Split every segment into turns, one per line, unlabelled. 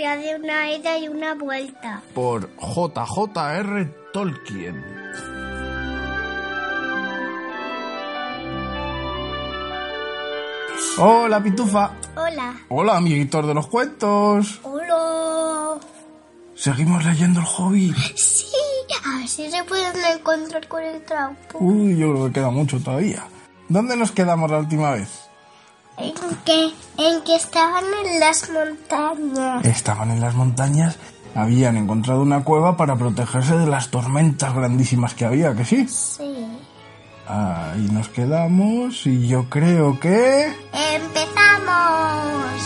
Historia de una ida y una vuelta.
Por JJR Tolkien. Hola, Pitufa.
Hola.
Hola, amiguitos de los cuentos.
Hola.
Seguimos leyendo el hobby.
Sí, a ver si se pueden encontrar con el traupo.
Uy, yo creo que queda mucho todavía. ¿Dónde nos quedamos la última vez?
¿En qué? En que estaban en las montañas.
Estaban en las montañas, habían encontrado una cueva para protegerse de las tormentas grandísimas que había, ¿que sí?
Sí.
Ahí nos quedamos y yo creo que...
¡Empezamos!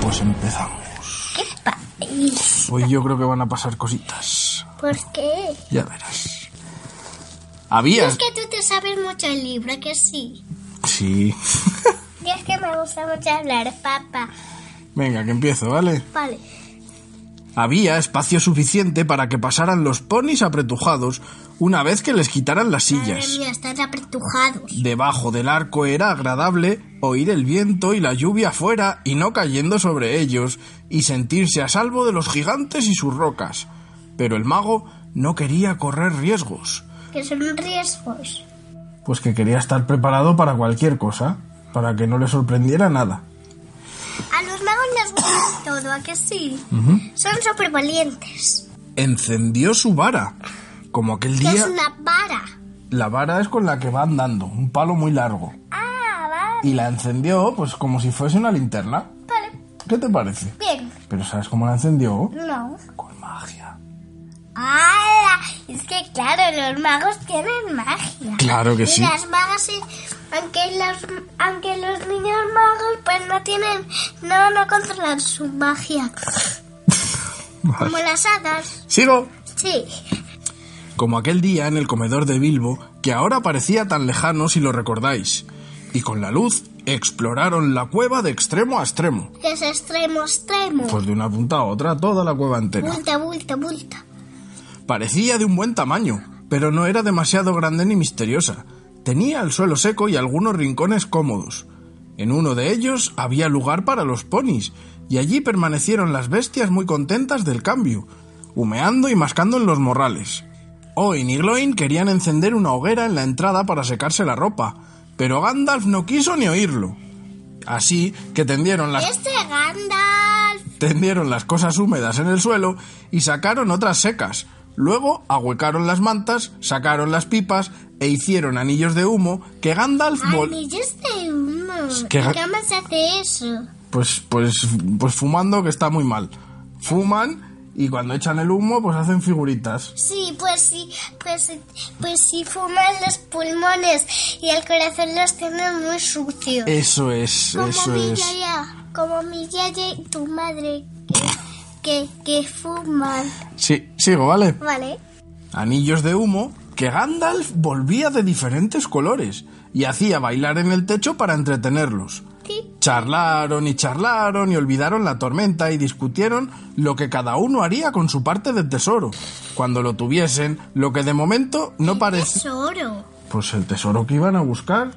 Pues empezamos.
¡Qué país!
Hoy yo creo que van a pasar cositas.
¿Por qué?
Ya verás. Había...
Es que tú sabes mucho el libro, que sí.
Sí.
Y es que me gusta mucho hablar, papá.
Venga, que empiezo, ¿vale?
Vale.
Había espacio suficiente para que pasaran los ponis apretujados una vez que les quitaran las
Madre
sillas.
mía, están apretujados.
Debajo del arco era agradable oír el viento y la lluvia fuera y no cayendo sobre ellos y sentirse a salvo de los gigantes y sus rocas. Pero el mago no quería correr riesgos,
Que son riesgos.
Pues que quería estar preparado para cualquier cosa, para que no le sorprendiera nada.
A los magos les gusta todo, ¿a que sí? Son súper valientes.
Encendió su vara, como aquel
Que es
día...
una vara.
La vara es con la que va andando, un palo muy largo.
Ah, vale.
Y la encendió, pues como si fuese una linterna.
Vale.
¿Qué te parece?
Bien.
Pero ¿sabes cómo la encendió?
No.
Con magia.
¡Hala! Es que claro, los magos tienen magia.
Claro que
y
sí.
las magas sí, aunque los, aunque los niños magos pues no tienen, no, no controlan su magia. Como las hadas.
Sigo.
Sí.
Como aquel día en el comedor de Bilbo, que ahora parecía tan lejano si lo recordáis. Y con la luz exploraron la cueva de extremo a extremo.
Que es extremo, extremo.
Pues de una punta a otra, toda la cueva entera.
Bulta, bulta, bulta.
Parecía de un buen tamaño, pero no era demasiado grande ni misteriosa. Tenía el suelo seco y algunos rincones cómodos. En uno de ellos había lugar para los ponis, y allí permanecieron las bestias muy contentas del cambio, humeando y mascando en los morrales. Oin y Gloin querían encender una hoguera en la entrada para secarse la ropa, pero Gandalf no quiso ni oírlo. Así que tendieron las
Este Gandalf.
tendieron las cosas húmedas en el suelo y sacaron otras secas. Luego ahuecaron las mantas, sacaron las pipas e hicieron anillos de humo que Gandalf
Anillos de humo.
que Ga-
¿Y ¿Cómo se hace eso?
pues pues pues fumando que está muy mal. Fuman y cuando echan el humo pues hacen figuritas.
Sí, pues sí, pues, sí, pues sí fuman los pulmones y el corazón los tiene muy sucios.
Eso es,
como
eso
mi
es.
yaya, como mi yaya y tu madre que, que, que fuman.
Sí, sigo, ¿vale?
¿Vale?
Anillos de humo que Gandalf volvía de diferentes colores y hacía bailar en el techo para entretenerlos.
Sí.
Charlaron y charlaron y olvidaron la tormenta y discutieron lo que cada uno haría con su parte del tesoro. Cuando lo tuviesen, lo que de momento no parece...
Tesoro.
Pues el tesoro que iban a buscar.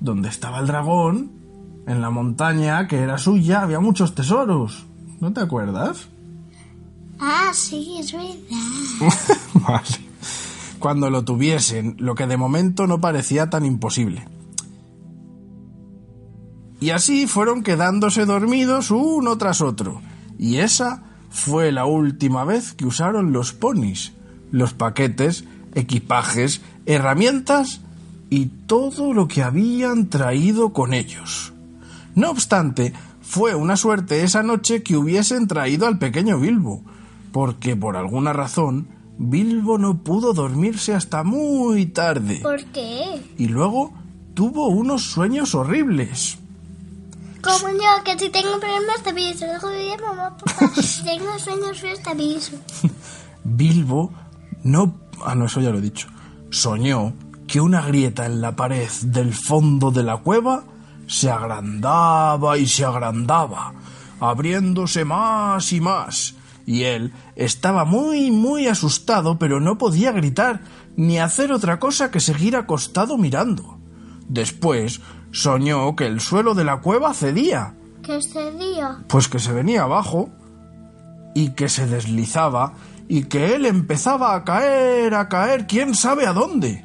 Donde estaba el dragón, en la montaña que era suya, había muchos tesoros. ¿No te acuerdas?
Ah, sí, es verdad.
vale. Cuando lo tuviesen, lo que de momento no parecía tan imposible. Y así fueron quedándose dormidos uno tras otro. Y esa fue la última vez que usaron los ponis, los paquetes, equipajes, herramientas y todo lo que habían traído con ellos. No obstante, Fue una suerte esa noche que hubiesen traído al pequeño Bilbo, porque por alguna razón Bilbo no pudo dormirse hasta muy tarde.
¿Por qué?
Y luego tuvo unos sueños horribles.
Como yo, que si tengo problemas te aviso. Luego diría mamá, papá, si tengo sueños feos te aviso.
Bilbo no... Ah, no, eso ya lo he dicho. Soñó que una grieta en la pared del fondo de la cueva se agrandaba y se agrandaba, abriéndose más y más, y él estaba muy, muy asustado, pero no podía gritar ni hacer otra cosa que seguir acostado mirando. Después soñó que el suelo de la cueva cedía,
¿Qué cedía?
pues que se venía abajo y que se deslizaba y que él empezaba a caer, a caer, quién sabe a dónde.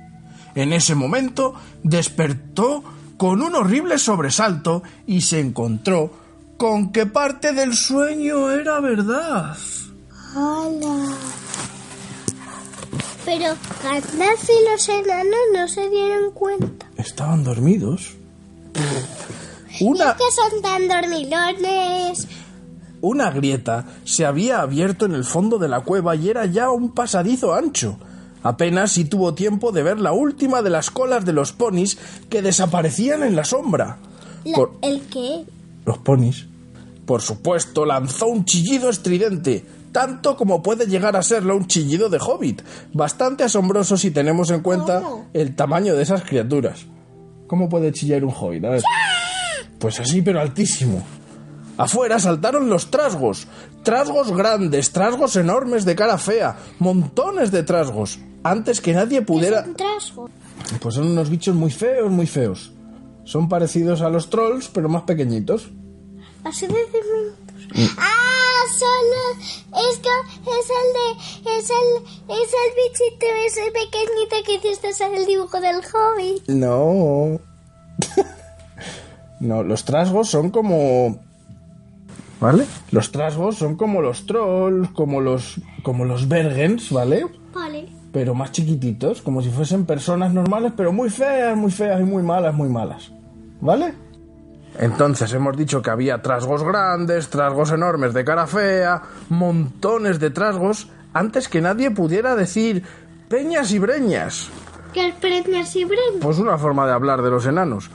En ese momento despertó con un horrible sobresalto y se encontró con que parte del sueño era verdad.
¡Hala! Pero Gandalf y los enanos no se dieron cuenta.
Estaban dormidos. Una,
Es que son tan dormilones.
una grieta se había abierto en el fondo de la cueva y era ya un pasadizo ancho. Apenas si tuvo tiempo de ver la última de las colas de los ponis que desaparecían en la sombra.
La-
Por-
¿El qué?
los ponis. Por supuesto, lanzó un chillido estridente, tanto como puede llegar a serlo un chillido de hobbit, bastante asombroso si tenemos en cuenta
¿Cómo?
el tamaño de esas criaturas. ¿Cómo puede chillar un hobbit? A ver. Pues así, pero altísimo. Afuera saltaron los trasgos, trasgos grandes, trasgos enormes de cara fea, montones de trasgos. Antes que nadie
Es
pudiera...
un trasgo.
Pues son unos bichos muy feos, muy feos. Son parecidos a los trolls, pero más pequeñitos.
Así de. ¡Ah! Solo. Es que es el de. Es el. Es el bichito ese pequeñito que hiciste en el dibujo del hobby.
No. no, los trasgos son como. ¿Vale? Los trasgos son como los trolls, como los. como los bergens, ¿vale?
Vale.
Pero más chiquititos, como si fuesen personas normales, pero muy feas, muy feas y muy malas, muy malas. ¿Vale? Entonces hemos dicho que había trasgos grandes, trasgos enormes de cara fea, montones de trasgos, antes que nadie pudiera decir peñas y breñas.
Que el premio así breve.
Pues una forma de hablar de los enanos.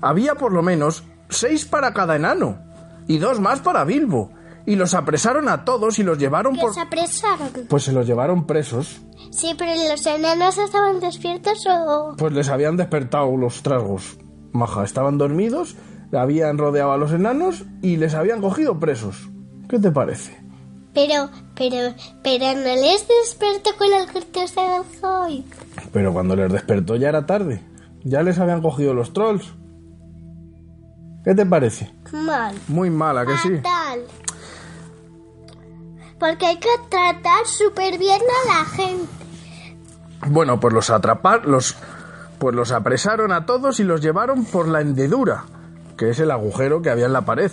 Había por lo menos seis para cada enano y dos más para Bilbo. Y los apresaron a todos y los llevaron
Que
por...
se apresaron.
Pues se los llevaron presos.
Sí, pero los enanos estaban despiertos o.
Pues les habían despertado los trasgos. Maja, estaban dormidos, habían rodeado a los enanos y les habían cogido presos. ¿Qué te parece?
Pero, pero, pero no les despertó con el hobby.
Pero cuando les despertó ya era tarde. Ya les habían cogido los trolls. ¿Qué te parece?
Mal.
Muy mala, que sí.
Fatal. Porque hay que tratar súper bien a la gente.
Bueno, pues los atrapar, los, pues los apresaron a todos y los llevaron por la hendedura, que es el agujero que había en la pared,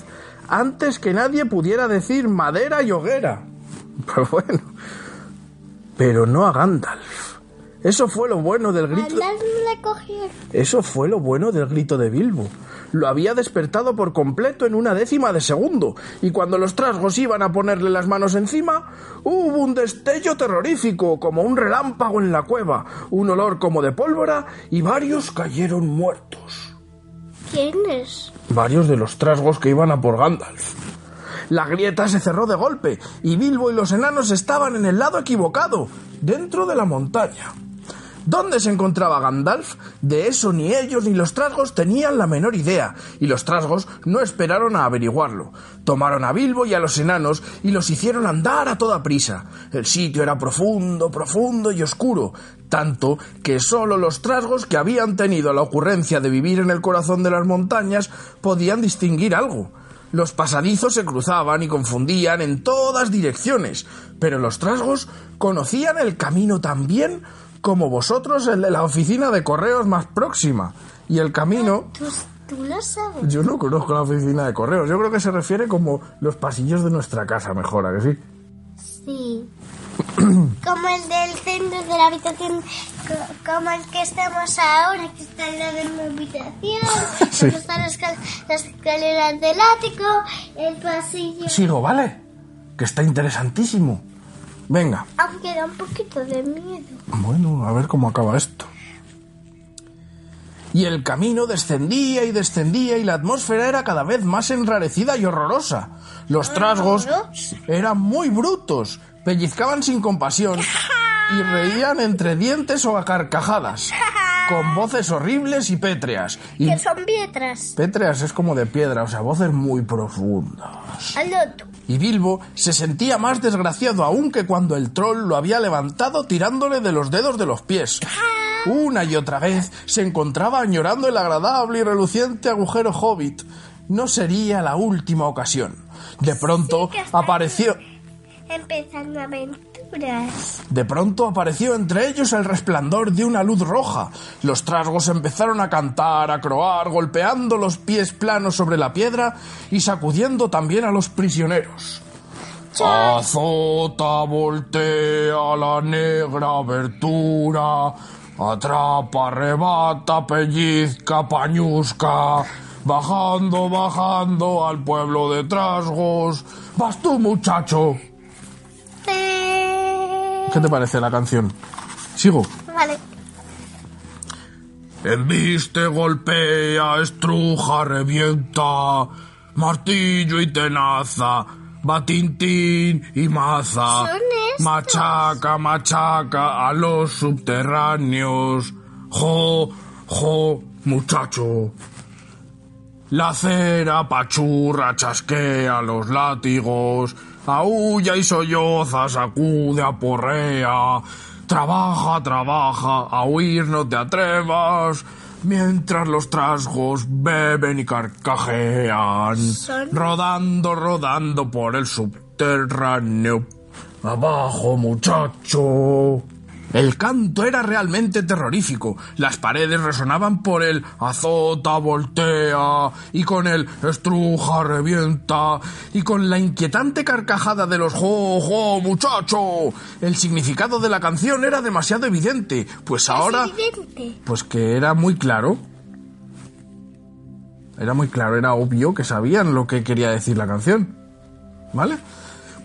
antes que nadie pudiera decir madera y hoguera. Pues bueno, pero no a Gandalf. Eso fue lo bueno del grito. Eso fue lo bueno del grito de Bilbo. Lo había despertado por completo en una décima de segundo, y cuando los trasgos iban a ponerle las manos encima, hubo un destello terrorífico, como un relámpago en la cueva, un olor como de pólvora, y varios cayeron muertos.
¿Quién es?
Varios de los trasgos que iban a por Gandalf. La grieta se cerró de golpe, y Bilbo y los enanos estaban en el lado equivocado, dentro de la montaña. ¿Dónde se encontraba Gandalf? De eso ni ellos ni los trasgos tenían la menor idea, y los trasgos no esperaron a averiguarlo. Tomaron a Bilbo y a los enanos y los hicieron andar a toda prisa. El sitio era profundo, profundo y oscuro, tanto que solo los trasgos que habían tenido la ocurrencia de vivir en el corazón de las montañas podían distinguir algo. Los pasadizos se cruzaban y confundían en todas direcciones, pero los trasgos conocían el camino tan bien como vosotros el de la oficina de correos más próxima. Y el camino...
¿Tú, tú lo sabes?
Yo no conozco la oficina de correos, yo creo que se refiere como los pasillos de nuestra casa, mejor, ¿a que sí?
Sí. Como el del centro de la habitación co- como el que estamos ahora, que está en la de mi habitación,
Sí.
donde están las, las escaleras del ático, el pasillo.
Sigo, ¿vale? Que está interesantísimo. Venga.
Aunque da un poquito de miedo.
Bueno, a ver cómo acaba esto. Y el camino descendía y descendía y la atmósfera era cada vez más enrarecida y horrorosa. Los trasgos eran muy brutos, pellizcaban sin compasión y reían entre dientes o a carcajadas, con voces horribles y pétreas. Y
Que son piedras.
pétreas es como de piedra, o sea, voces muy profundas.
Tú.
Y Bilbo se sentía más desgraciado aún que cuando el troll lo había levantado tirándole de los dedos de los pies. Una y otra vez se encontraba añorando el agradable y reluciente agujero hobbit. No sería la última ocasión. De pronto apareció...
Empezando
De pronto apareció entre ellos el resplandor de una luz roja. Los trasgos empezaron a cantar, a croar, golpeando los pies planos sobre la piedra y sacudiendo también a los prisioneros. Azota, voltea la negra abertura, atrapa, arrebata, pellizca, pañusca, bajando, bajando al pueblo de trasgos. Vas tú, muchacho. ¿Qué te parece la canción? Sigo.
Vale.
Embiste, golpea, estruja, revienta, martillo y tenaza, batintín y maza,
Son estos.
machaca, machaca a los subterráneos, jo, jo, muchacho. La cera pachurra, chasquea los látigos, aúlla y solloza, sacude, aporrea. Trabaja, trabaja, a huir no te atrevas, mientras los trasgos beben y carcajean, rodando, rodando por el subterráneo. Abajo, muchacho. El canto era realmente terrorífico. Las paredes resonaban por el azota, voltea, y con el estruja, revienta, y con la inquietante carcajada de los jo, jo, muchacho. El significado de la canción era demasiado evidente, pues ahora...
Es evidente.
Pues que era muy claro. Era muy claro, era obvio que sabían lo que quería decir la canción. ¿Vale?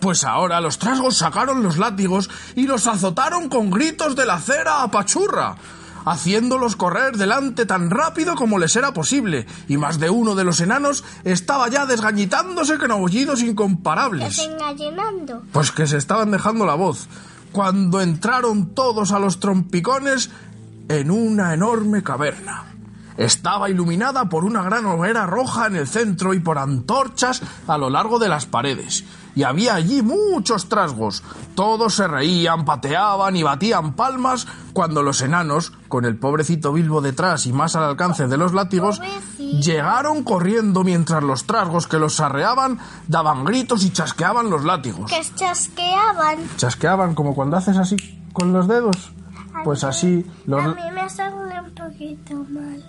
Pues ahora los trasgos sacaron los látigos y los azotaron con gritos de la cera a pachurra, haciéndolos correr delante tan rápido como les era posible, y más de uno de los enanos estaba ya desgañitándose con aullidos incomparables.
Desengallinando.
Pues que se estaban dejando la voz. Cuando entraron todos a los trompicones en una enorme caverna. Estaba iluminada por una gran hoguera roja en el centro y por antorchas a lo largo de las paredes. Y había allí muchos trasgos. Todos se reían, pateaban y batían palmas cuando los enanos, con el pobrecito Bilbo detrás y más al alcance de los látigos,
Pobrecito.
llegaron corriendo mientras los trasgos que los arreaban daban gritos y chasqueaban los látigos.
Que chasqueaban.
Chasqueaban como cuando haces así con los dedos. Pues así los,
A mí me sale un poquito mal.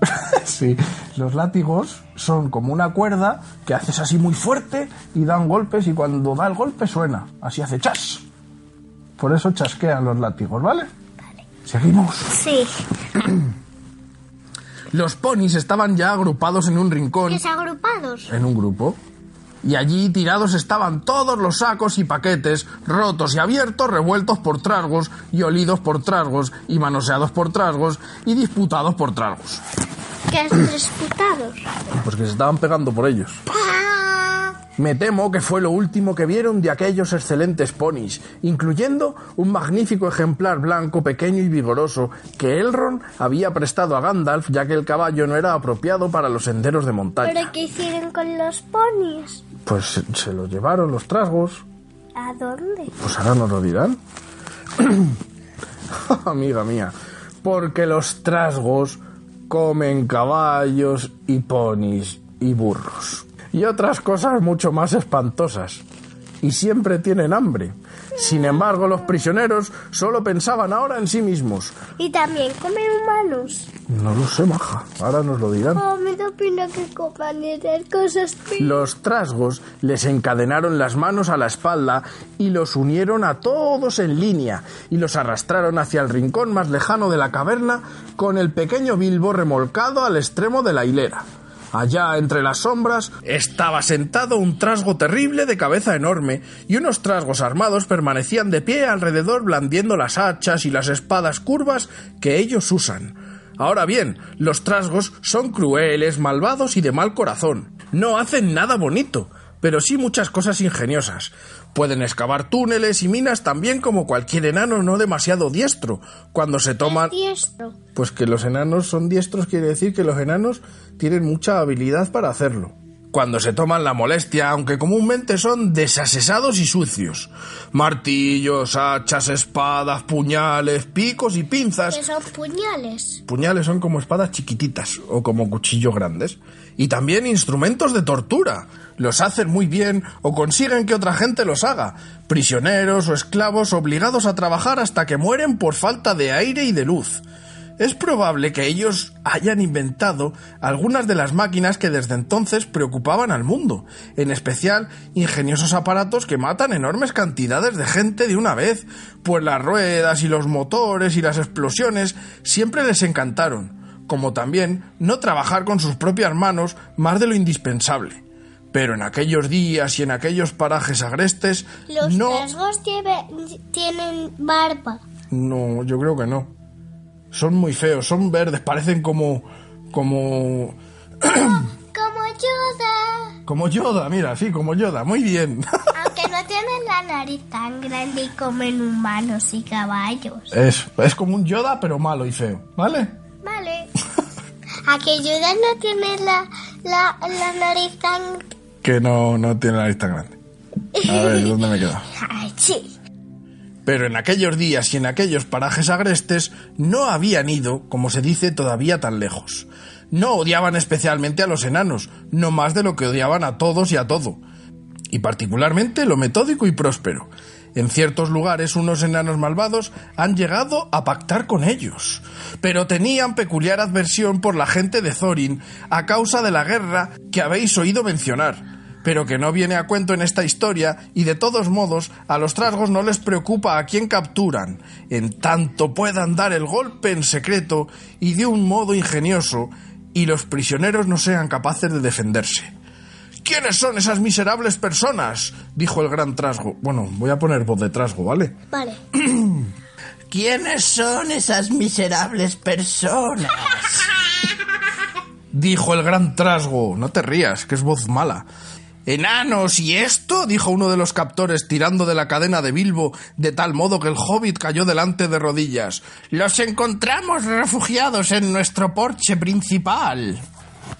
sí, los látigos son como una cuerda que haces así muy fuerte y dan golpes y cuando da el golpe suena. Así hace chas. Por eso chasquean los látigos, ¿vale? Seguimos.
Sí.
Los ponis estaban ya agrupados en un rincón.
Desagrupados.
en un grupo. Y allí tirados estaban todos los sacos y paquetes, rotos y abiertos, revueltos por trasgos y olidos por trasgos y manoseados por trasgos y disputados por trasgos.
Que es disputados.
Pues que se estaban pegando por ellos. Me temo que fue lo último que vieron de aquellos excelentes ponis, incluyendo un magnífico ejemplar blanco, pequeño y vigoroso que Elrond había prestado a Gandalf ya que el caballo no era apropiado para los senderos de montaña.
¿Pero qué hicieron con los ponis?
Pues se- los llevaron los trasgos.
¿A dónde?
Pues ahora nos lo dirán. Amiga mía, porque los trasgos comen caballos y ponis y burros. Y otras cosas mucho más espantosas. Y siempre tienen hambre. Sin embargo, los prisioneros solo pensaban ahora en sí mismos.
Y también comen humanos.
No lo sé, maja. Ahora nos lo dirán.
Oh, me da pena que coman esas cosas.
Los trasgos les encadenaron las manos a la espalda y los unieron a todos en línea y los arrastraron hacia el rincón más lejano de la caverna con el pequeño Bilbo remolcado al extremo de la hilera. Allá entre las sombras estaba sentado un trasgo terrible de cabeza enorme y unos trasgos armados permanecían de pie alrededor blandiendo las hachas y las espadas curvas que ellos usan. Ahora bien, los trasgos son crueles, malvados y de mal corazón. No hacen nada bonito, pero sí muchas cosas ingeniosas. Pueden excavar túneles y minas también como cualquier enano no demasiado diestro. Cuando se toman...
Diestro.
Pues que los enanos son diestros quiere decir que los enanos tienen mucha habilidad para hacerlo. Cuando se toman la molestia, aunque comúnmente son desasesados y sucios. Martillos, hachas, espadas, puñales, picos y pinzas.
Que son puñales.
Puñales son como espadas chiquititas o como cuchillos grandes. Y también instrumentos de tortura. Los hacen muy bien o consiguen que otra gente los haga. Prisioneros o esclavos obligados a trabajar hasta que mueren por falta de aire y de luz. Es probable que ellos hayan inventado algunas de las máquinas que desde entonces preocupaban al mundo, en especial ingeniosos aparatos que matan enormes cantidades de gente de una vez, pues las ruedas y los motores y las explosiones siempre les encantaron, como también no trabajar con sus propias manos más de lo indispensable. Pero en aquellos días y en aquellos parajes agrestes
Los
no...
tienen barba.
No, yo creo que no. Son muy feos, son verdes, parecen como. como.
Como Yoda.
como Yoda, mira, sí, como Yoda, muy bien.
Aunque no tienen la nariz tan grande y comen humanos y caballos.
es, es como un Yoda, pero malo y feo, ¿vale?
Vale. A que Yoda no tiene la, la, la nariz tan...
Que no, no tiene la nariz tan grande. A ver, ¿dónde me quedo?
Ay, sí.
Pero en aquellos días y en aquellos parajes agrestes no habían ido, como se dice, todavía tan lejos. No odiaban especialmente a los enanos, no más de lo que odiaban a todos y a todo. Y particularmente lo metódico y próspero. En ciertos lugares unos enanos malvados han llegado a pactar con ellos, pero tenían peculiar adversión por la gente de Thorin a causa de la guerra que habéis oído mencionar pero que no viene a cuento en esta historia y de todos modos a los trasgos no les preocupa a quién capturan, en tanto puedan dar el golpe en secreto y de un modo ingenioso y los prisioneros no sean capaces de defenderse. ¿Quiénes son esas miserables personas? dijo el gran trasgo. Bueno, voy a poner voz de trasgo, ¿vale?
Vale.
¿Quiénes son esas miserables personas?
dijo el gran trasgo. No te rías, que es voz mala. Enanos, ¿y esto? dijo uno de los captores tirando de la cadena de Bilbo de tal modo que el hobbit cayó delante de rodillas. Los encontramos refugiados en nuestro porche principal.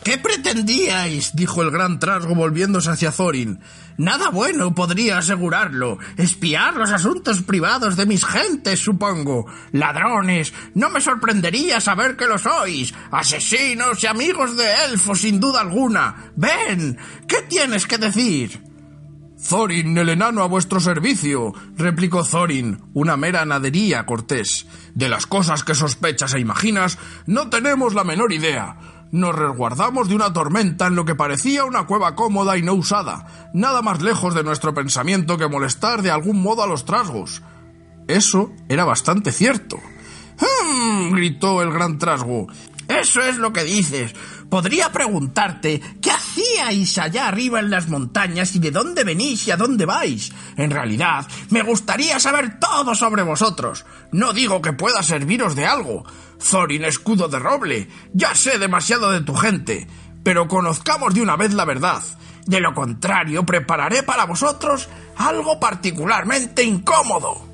¿Qué pretendíais? dijo el gran trasgo volviéndose hacia Thorin. Nada bueno, podría asegurarlo. Espiar los asuntos privados de mis gentes, supongo. Ladrones. No me sorprendería saber que lo sois. Asesinos y amigos de elfos, sin duda alguna. Ven. ¿Qué tienes que decir? Thorin, el enano a vuestro servicio, replicó Thorin, una mera nadería cortés. De las cosas que sospechas e imaginas, no tenemos la menor idea. Nos resguardamos de una tormenta en lo que parecía una cueva cómoda y no usada, nada más lejos de nuestro pensamiento que molestar de algún modo a los trasgos. Eso era bastante cierto. ¡Hum! gritó el gran trasgo. Eso es lo que dices. Podría preguntarte qué hacíais allá arriba en las montañas y de dónde venís y a dónde vais. En realidad, me gustaría saber todo sobre vosotros. No digo que pueda serviros de algo. Thorin escudo de roble, ya sé demasiado de tu gente, pero conozcamos de una vez la verdad. De lo contrario, prepararé para vosotros algo particularmente incómodo.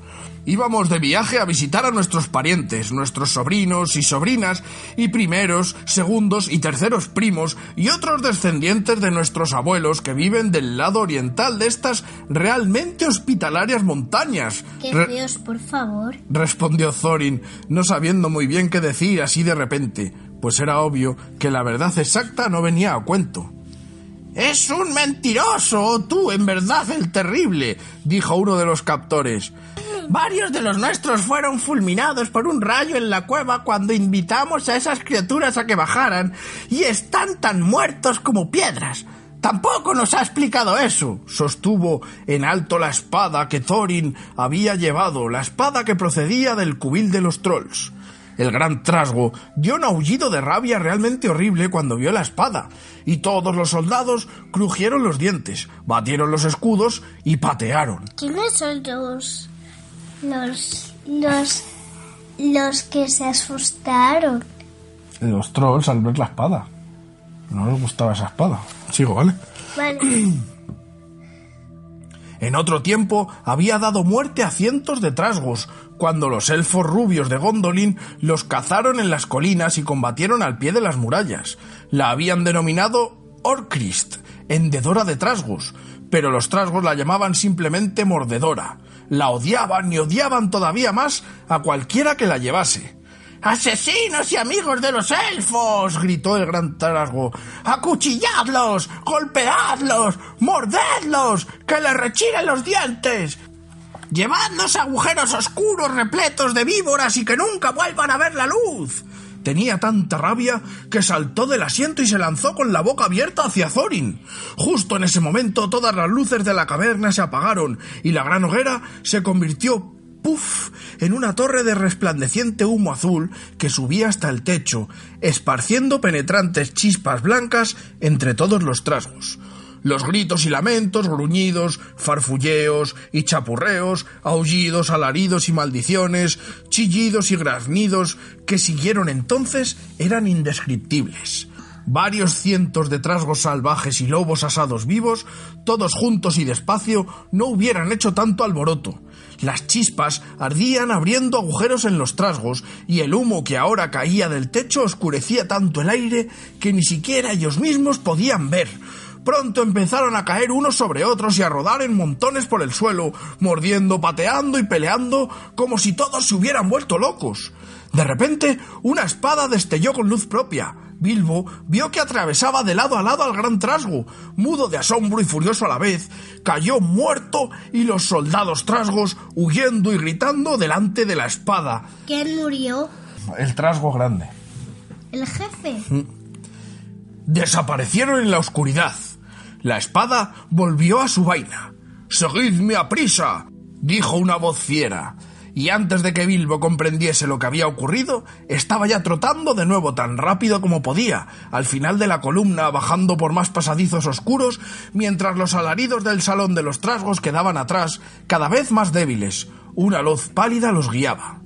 Íbamos de viaje a visitar a nuestros parientes, nuestros sobrinos y sobrinas, y primeros, segundos y terceros primos, y otros descendientes de nuestros abuelos que viven del lado oriental de estas realmente hospitalarias montañas.
Qué feos, por favor.
respondió Thorin, no sabiendo muy bien qué decir así de repente, pues era obvio que la verdad exacta no venía a cuento. Es un mentiroso, tú, en verdad, el terrible, dijo uno de los captores. Varios de los nuestros fueron fulminados por un rayo en la cueva cuando invitamos a esas criaturas a que bajaran y están tan muertos como piedras. Tampoco nos ha explicado eso. Sostuvo en alto la espada que Thorin había llevado, la espada que procedía del cubil de los trolls. El gran trasgo dio un aullido de rabia realmente horrible cuando vio la espada, y todos los soldados crujieron los dientes, batieron los escudos y patearon.
¿Quiénes son los, los, los, los que se asustaron?
Los trolls al ver la espada. No les gustaba esa espada. Sigo, ¿vale?
Vale.
En otro tiempo había dado muerte a cientos de trasgos, cuando los elfos rubios de Gondolin los cazaron en las colinas y combatieron al pie de las murallas. La habían denominado Orcrist, hendedora de trasgos, pero los trasgos la llamaban simplemente mordedora. La odiaban y odiaban todavía más a cualquiera que la llevase. ¡Asesinos y amigos de los elfos! gritó el gran trasgo. ¡Acuchilladlos! ¡Golpeadlos! ¡Mordedlos! ¡Que les rechiren los dientes! ¡Llevadlos a agujeros oscuros repletos de víboras y que nunca vuelvan a ver la luz! Tenía tanta rabia que saltó del asiento y se lanzó con la boca abierta hacia Thorin. Justo en ese momento todas las luces de la caverna se apagaron y la gran hoguera se convirtió ¡puf! en una torre de resplandeciente humo azul que subía hasta el techo, esparciendo penetrantes chispas blancas entre todos los trasgos. Los gritos y lamentos, gruñidos, farfulleos y chapurreos, aullidos, alaridos y maldiciones, chillidos y graznidos que siguieron entonces eran indescriptibles. Varios cientos de trasgos salvajes y lobos asados vivos, todos juntos y despacio, no hubieran hecho tanto alboroto. Las chispas ardían abriendo agujeros en los trasgos y el humo que ahora caía del techo oscurecía tanto el aire que ni siquiera ellos mismos podían ver. Pronto empezaron a caer unos sobre otros y a rodar en montones por el suelo, mordiendo, pateando y peleando como si todos se hubieran vuelto locos. De repente, una espada destelló con luz propia. Bilbo vio que atravesaba de lado a lado al gran trasgo, mudo de asombro y furioso a la vez, cayó muerto y los soldados trasgos huyendo y gritando delante de la espada.
¿Quién murió?
El trasgo grande.
¿El jefe?
Desaparecieron en la oscuridad. La espada volvió a su vaina. Seguidme a prisa, dijo una voz fiera y antes de que Bilbo comprendiese lo que había ocurrido, estaba ya trotando de nuevo tan rápido como podía, al final de la columna, bajando por más pasadizos oscuros, mientras los alaridos del salón de los trasgos quedaban atrás, cada vez más débiles. Una luz pálida los guiaba.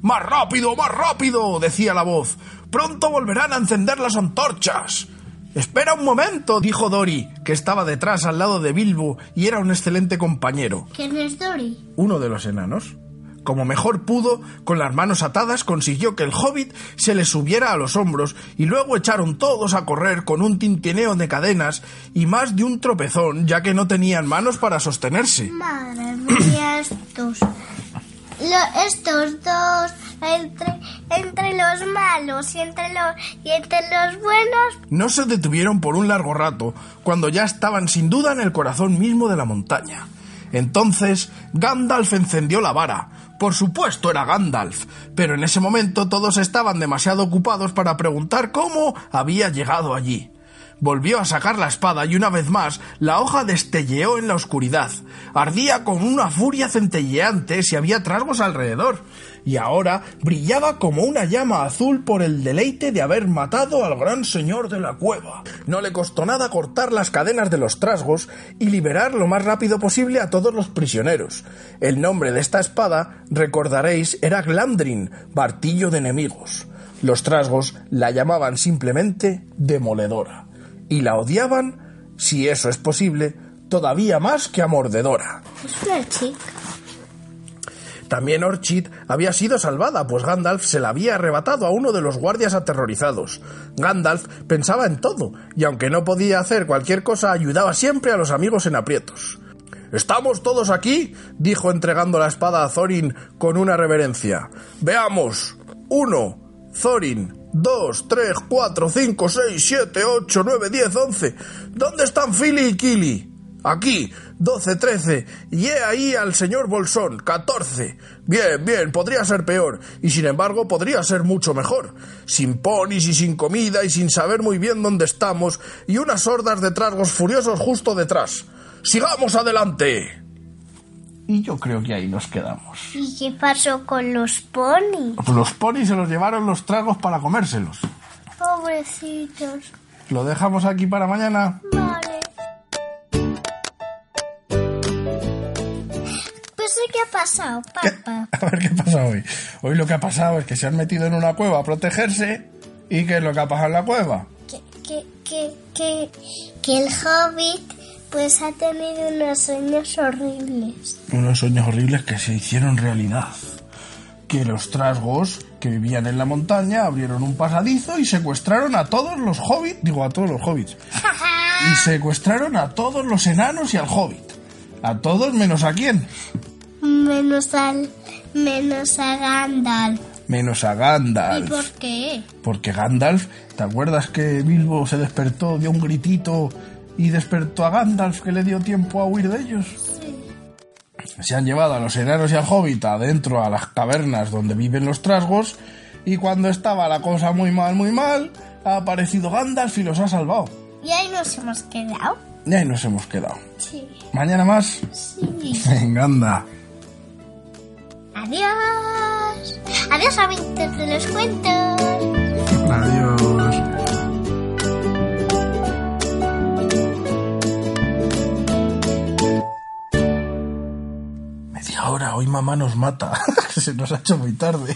¡Más rápido, más rápido! decía la voz. Pronto volverán a encender las antorchas. Espera un momento, dijo Dory, que estaba detrás al lado de Bilbo y era un excelente compañero.
¿Quién es Dory?
Uno de los enanos. Como mejor pudo, con las manos atadas, consiguió que el hobbit se le subiera a los hombros y luego echaron todos a correr con un tintineo de cadenas y más de un tropezón, ya que no tenían manos para sostenerse.
Madre mía, estos. Estos dos. Entre, entre los malos y entre, los y entre los buenos.
No se detuvieron por un largo rato, cuando ya estaban sin duda en el corazón mismo de la montaña. Entonces Gandalf encendió la vara. Por supuesto era Gandalf, pero en ese momento todos estaban demasiado ocupados para preguntar cómo había llegado allí. Volvió a sacar la espada y una vez más la hoja destelleó en la oscuridad. Ardía con una furia centelleante si había trasgos alrededor, y ahora brillaba como una llama azul por el deleite de haber matado al gran señor de la cueva. No le costó nada cortar las cadenas de los trasgos y liberar lo más rápido posible a todos los prisioneros. El nombre de esta espada, recordaréis, era Glamdrin, martillo de enemigos. Los trasgos la llamaban simplemente demoledora y la odiaban, si eso es posible, todavía más que a Mordedora.
Es una chica.
También Orchid había sido salvada, pues Gandalf se la había arrebatado a uno de los guardias aterrorizados. Gandalf pensaba en todo, y aunque no podía hacer cualquier cosa, ayudaba siempre a los amigos en aprietos. ¿Estamos todos aquí? dijo entregando la espada a Thorin con una reverencia. Veamos. Uno. Thorin. 2, 3, 4, 5, 6, 7, 8, 9, 10, 11. ¿Dónde están Philly y Kili? Aquí, 12, 13. Y he ahí al señor Bolsón, 14. Bien, bien, podría ser peor. Y sin embargo, podría ser mucho mejor. Sin ponis y sin comida y sin saber muy bien dónde estamos. Y unas hordas de trasgos furiosos justo detrás. ¡Sigamos adelante! Y yo creo que ahí nos quedamos.
¿Y qué pasó con los ponis?
Los ponis se los llevaron los tragos para comérselos.
Pobrecitos.
Lo dejamos aquí para mañana.
Vale. Pues ¿qué ha pasado, papá?
A ver qué pasa hoy. Hoy lo que ha pasado es que se han metido en una cueva a protegerse. ¿Y qué es lo que ha pasado en la cueva?
Que, que, que, que, que el hobbit pues ha tenido unos sueños horribles.
Unos sueños horribles que se hicieron realidad. Que los trasgos que vivían en la montaña abrieron un pasadizo y secuestraron a todos los hobbits, digo a todos los hobbits, y secuestraron a todos los enanos y al hobbit. A todos menos a quién.
Menos al... menos a Gandalf.
Menos a
¿Y
Gandalf.
por qué?
Porque Gandalf, ¿te acuerdas que Bilbo se despertó, dio un gritito y despertó a Gandalf que le dio tiempo a huir de ellos? Se han llevado a los enanos y al hobbit adentro a las cavernas donde viven los trasgos y cuando estaba la cosa muy mal, muy mal, ha aparecido Gandalf y los ha salvado.
Y ahí nos hemos quedado.
Y ahí nos hemos quedado.
Sí.
Mañana más.
Sí.
Venga, anda.
Adiós. Adiós, amantes de los cuentos.
Adiós. Media hora, hoy mamá nos mata. Se nos ha hecho muy tarde.